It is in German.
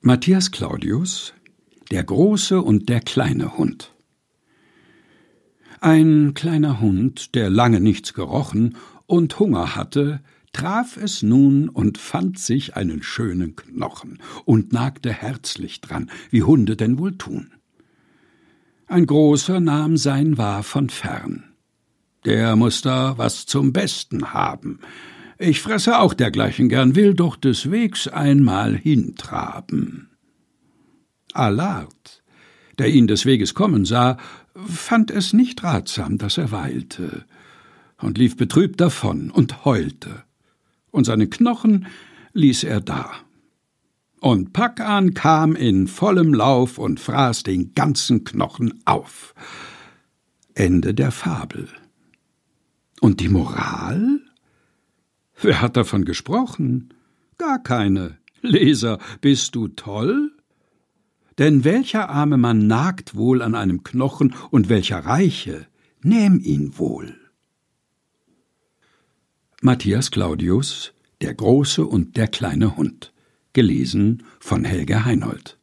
Matthias Claudius Der große und der kleine Hund Ein kleiner Hund, der lange nichts gerochen und Hunger hatte, traf es nun und fand sich einen schönen Knochen und nagte herzlich dran, wie Hunde denn wohl tun. Ein großer nahm sein Wahr von fern. Der muss da was zum Besten haben, ich fresse auch dergleichen gern, will doch des Wegs einmal hintraben. Allard, der ihn des Weges kommen sah, fand es nicht ratsam, dass er weilte, und lief betrübt davon und heulte, und seine Knochen ließ er da. Und Packan kam in vollem Lauf und fraß den ganzen Knochen auf. Ende der Fabel. Und die Moral? Wer hat davon gesprochen? Gar keine. Leser, bist du toll? Denn welcher arme Mann nagt wohl an einem Knochen und welcher reiche, nähm ihn wohl. Matthias Claudius Der große und der kleine Hund gelesen von Helge Heinold